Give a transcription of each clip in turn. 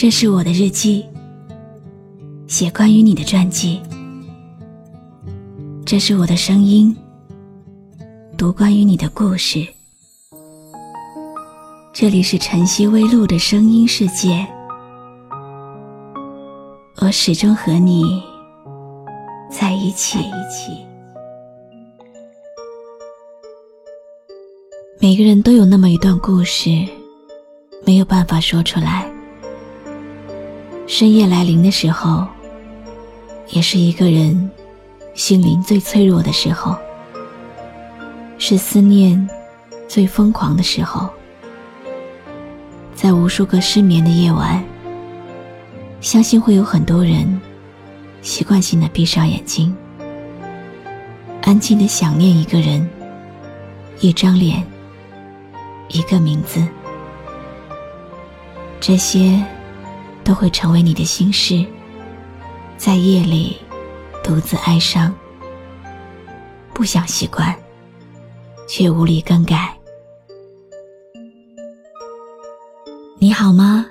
这是我的日记，写关于你的传记。这是我的声音，读关于你的故事。这里是晨曦微露的声音世界，我始终和你在一起。每个人都有那么一段故事，没有办法说出来。深夜来临的时候，也是一个人心灵最脆弱的时候，是思念最疯狂的时候。在无数个失眠的夜晚，相信会有很多人习惯性的闭上眼睛，安静的想念一个人、一张脸、一个名字，这些。都会成为你的心事，在夜里独自哀伤，不想习惯，却无力更改。你好吗？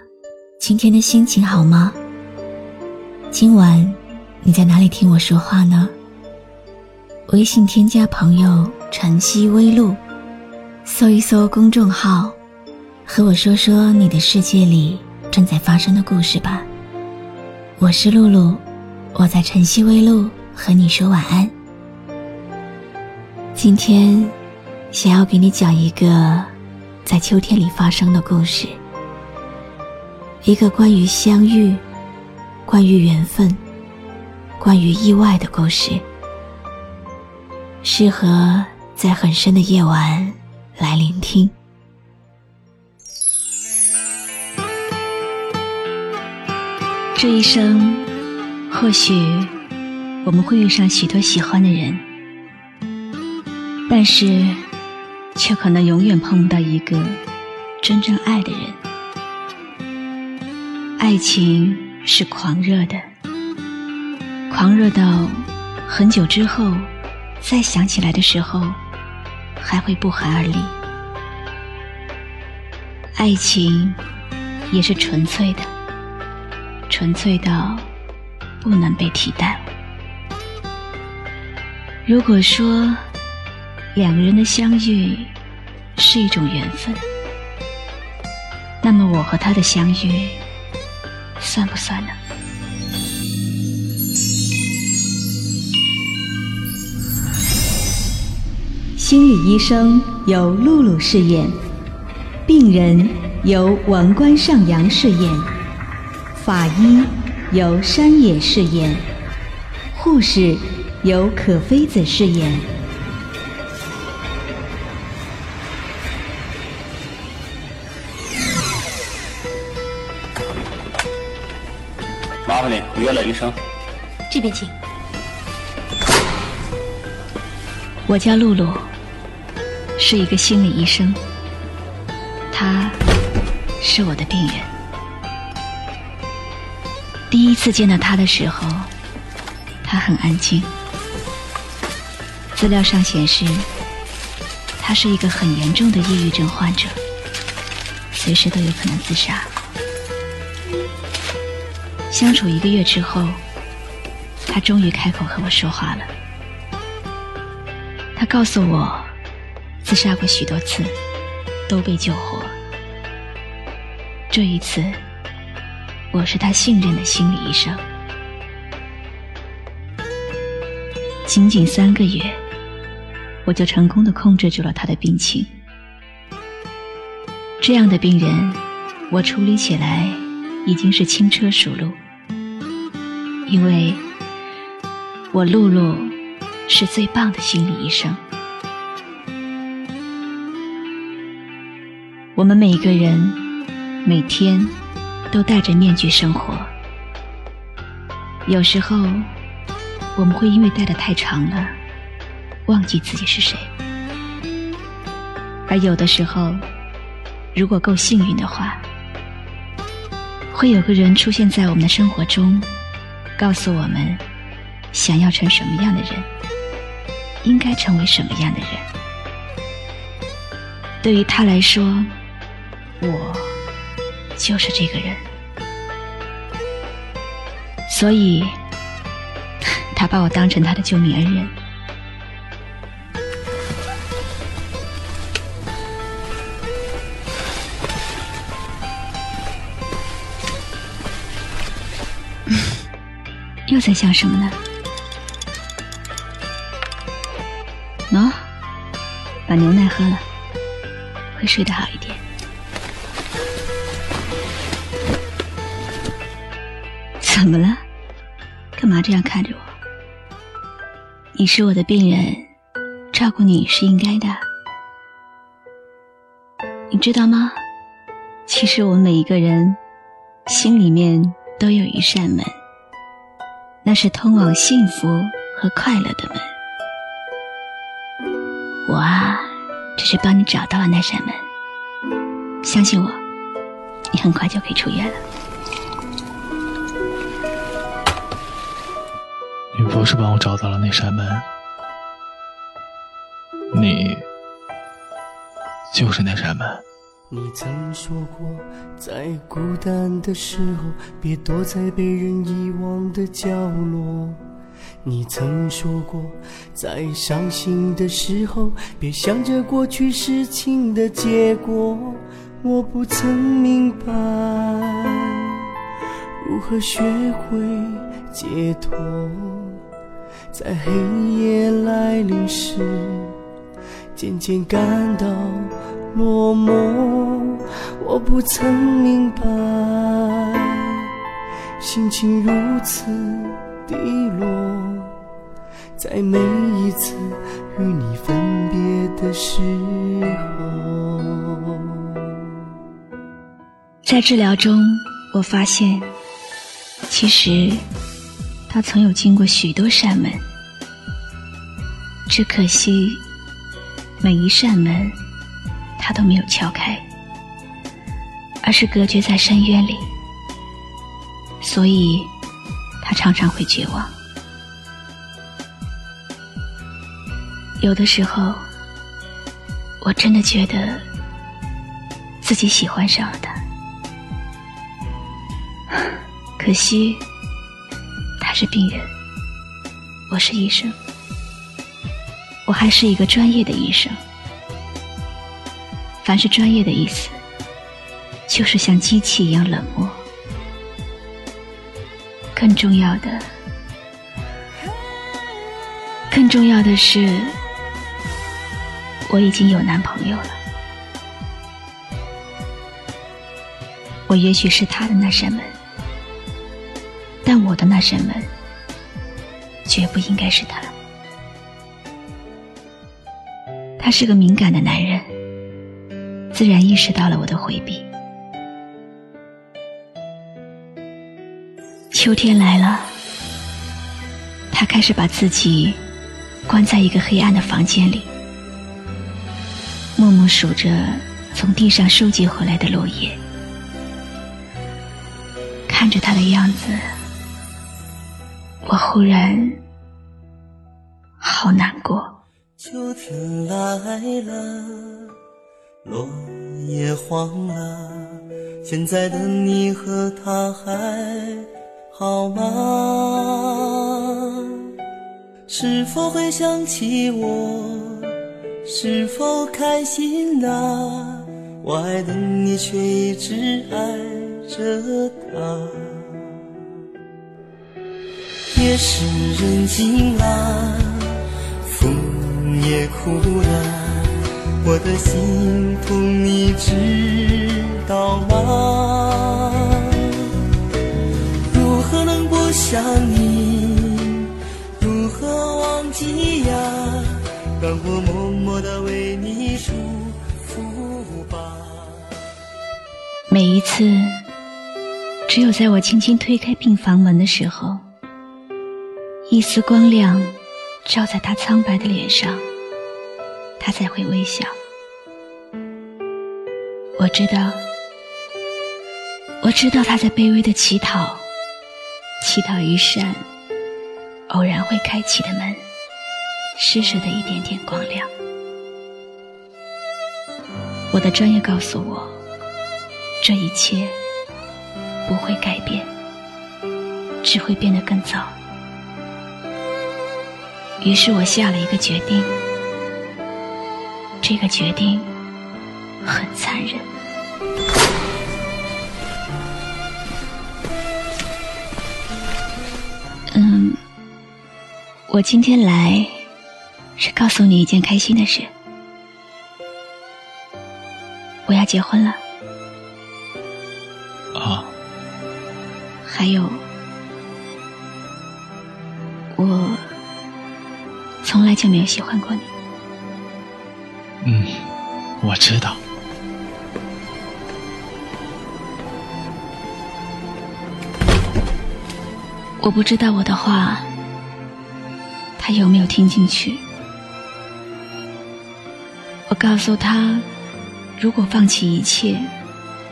今天的心情好吗？今晚你在哪里听我说话呢？微信添加朋友“晨曦微露”，搜一搜公众号，和我说说你的世界里。正在发生的故事吧。我是露露，我在晨曦微露和你说晚安。今天想要给你讲一个在秋天里发生的故事，一个关于相遇、关于缘分、关于意外的故事，适合在很深的夜晚来聆听。这一生，或许我们会遇上许多喜欢的人，但是却可能永远碰不到一个真正爱的人。爱情是狂热的，狂热到很久之后再想起来的时候，还会不寒而栗。爱情也是纯粹的。纯粹到不能被替代。如果说两个人的相遇是一种缘分，那么我和他的相遇算不算呢？心理医生由露露饰演，病人由王冠上扬饰演。法医由山野饰演，护士由可妃子饰演。麻烦你约了医生。这边请。我叫露露，是一个心理医生。他是我的病人。第一次见到他的时候，他很安静。资料上显示，他是一个很严重的抑郁症患者，随时都有可能自杀。相处一个月之后，他终于开口和我说话了。他告诉我，自杀过许多次，都被救活。这一次。我是他信任的心理医生，仅仅三个月，我就成功的控制住了他的病情。这样的病人，我处理起来已经是轻车熟路，因为我露露是最棒的心理医生。我们每个人每天。都戴着面具生活，有时候我们会因为戴的太长了，忘记自己是谁；而有的时候，如果够幸运的话，会有个人出现在我们的生活中，告诉我们想要成什么样的人，应该成为什么样的人。对于他来说，我。就是这个人，所以他把我当成他的救命恩人。又在想什么呢？喏，把牛奶喝了，会睡得好一点。怎么了？干嘛这样看着我？你是我的病人，照顾你是应该的。你知道吗？其实我们每一个人心里面都有一扇门。那是通往幸福和快乐的门。我啊，只是帮你找到了那扇门。相信我，你很快就可以出院了。不是帮我找到了那扇门，你就是那扇门。你曾说过，在孤单的时候，别躲在被人遗忘的角落。你曾说过，在伤心的时候，别想着过去事情的结果。我不曾明白，如何学会解脱，在黑夜来临时，渐渐感到。落寞，我不曾明白，心情如此低落，在每一次与你分别的时候。在治疗中，我发现，其实他曾有经过许多扇门，只可惜每一扇门。他都没有敲开，而是隔绝在深渊里，所以他常常会绝望。有的时候，我真的觉得自己喜欢上了他，可惜是病人，我是医生，我还是一个专业的医生。凡是专业的意思，就是像机器一样冷漠。更重要的，更重要的是，我已经有男朋友了。我也许是他的那扇门，但我的那扇门，绝不应该是他。他是个敏感的男人。自然意识到了我的回避。秋天来了，他开始把自己关在一个黑暗的房间里，默默数着从地上收集回来的落叶。看着他的样子，我忽然好难过。秋天来了。落叶黄了，现在的你和他还好吗？是否会想起我？是否开心啊？我爱的你却一直爱着他。夜深人静了，风也哭了。我的心痛，你知道吗？如何能不想你？如何忘记呀？让我默默的为你祝福吧。每一次，只有在我轻轻推开病房门的时候，一丝光亮照在他苍白的脸上。他才会微笑。我知道，我知道他在卑微的乞讨，乞讨一扇偶然会开启的门，施舍的一点点光亮。我的专业告诉我，这一切不会改变，只会变得更糟。于是我下了一个决定，这个决定很残忍。嗯，我今天来是告诉你一件开心的事，我要结婚了。啊，还有，我从来就没有喜欢过你。嗯，我知道。我不知道我的话，他有没有听进去。我告诉他，如果放弃一切，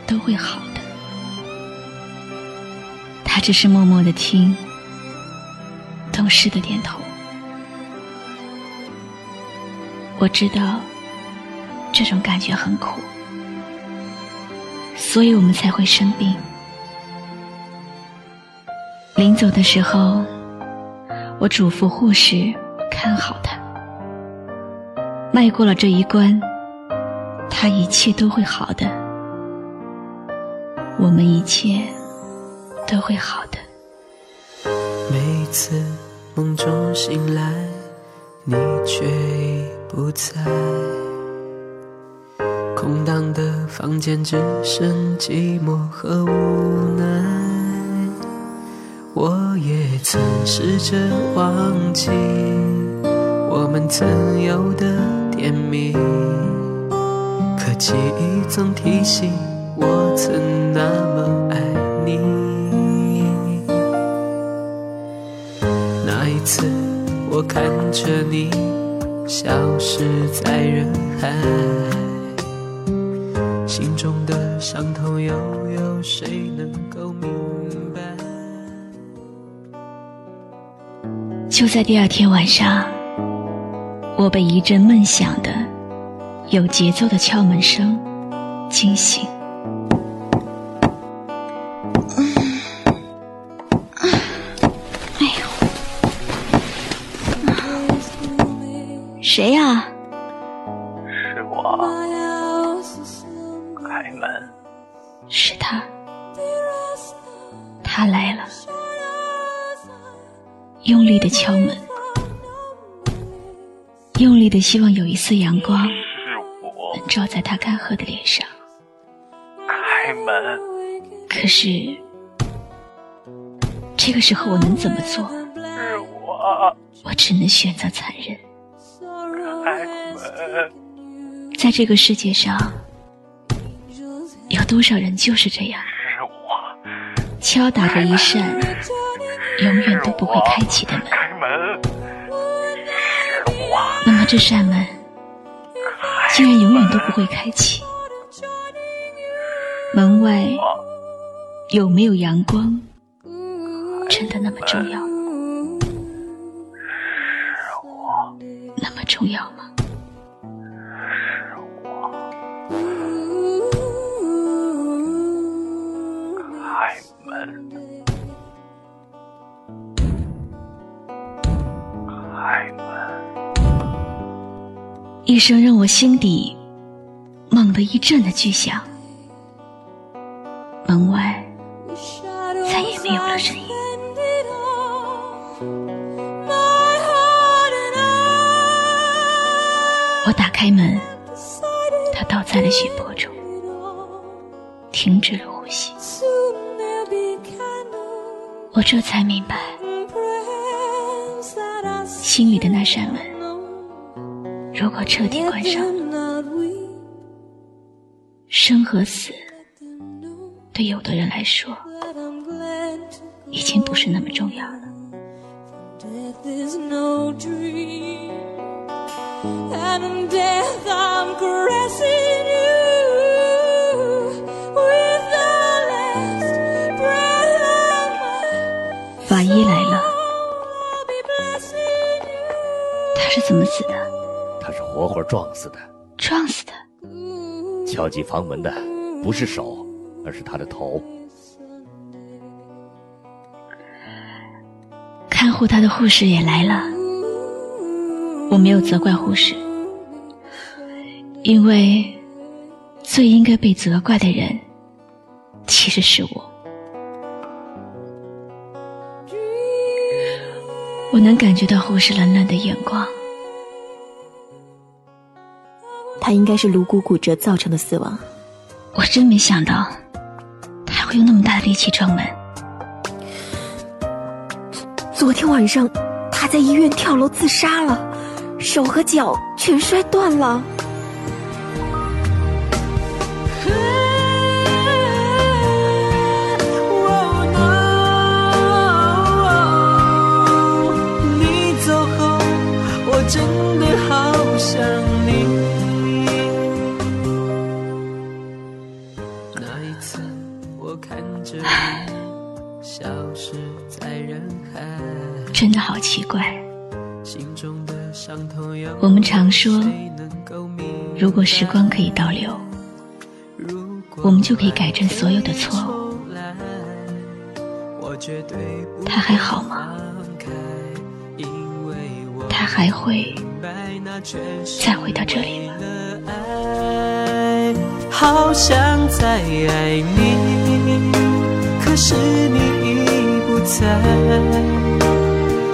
都会好的。他只是默默的听，懂事的点头。我知道这种感觉很苦，所以我们才会生病。临走的时候，我嘱咐护士看好他。迈过了这一关，他一切都会好的。我们一切都会好的。每次梦中醒来，你却已不在，空荡的房间只剩寂寞和无奈。我也曾试着忘记我们曾有的甜蜜，可记忆总提醒我曾那么爱你。那一次，看着你消失在人海，心中的伤痛又有谁能够明白？就在第二天晚上，我被一阵闷响的、有节奏的敲门声惊醒。他来了，用力的敲门，用力的希望有一丝阳光，能照在他干涸的脸上。开门。可是，这个时候我能怎么做？是我，我只能选择残忍。开门。在这个世界上，有多少人就是这样，敲打着一扇永远都不会开启的门。那么这扇门竟然永远都不会开启。门外有没有阳光，真的那么重要？一声让我心底猛地一震的巨响，门外再也没有了声音。我打开门，他倒在了血泊中，停止了呼吸。我这才明白，心里的那扇门，如果彻底关上，生和死，对有的人来说，已经不是那么重要了。Death is no dream, and in death I'm caressing you with the last breath of my 法医来了，I'll be blessing you. 他是怎么死撞死的，撞死的。敲击房门的不是手，而是他的头。看护他的护士也来了，我没有责怪护士，因为最应该被责怪的人其实是我。我能感觉到护士冷冷的眼光，他应该是颅骨骨折造成的死亡。我真没想到他会用那么大的力气撞门。昨天晚上他在医院跳楼自杀了，手和脚全摔断了。怪。我们常说，如果时光可以倒流，我们就可以改正所有的错误。他还好吗？他还会再回到这里吗？为了爱，好想再爱你，可是你已不在，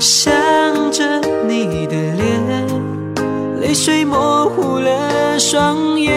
想着你的脸，泪水模糊了双眼，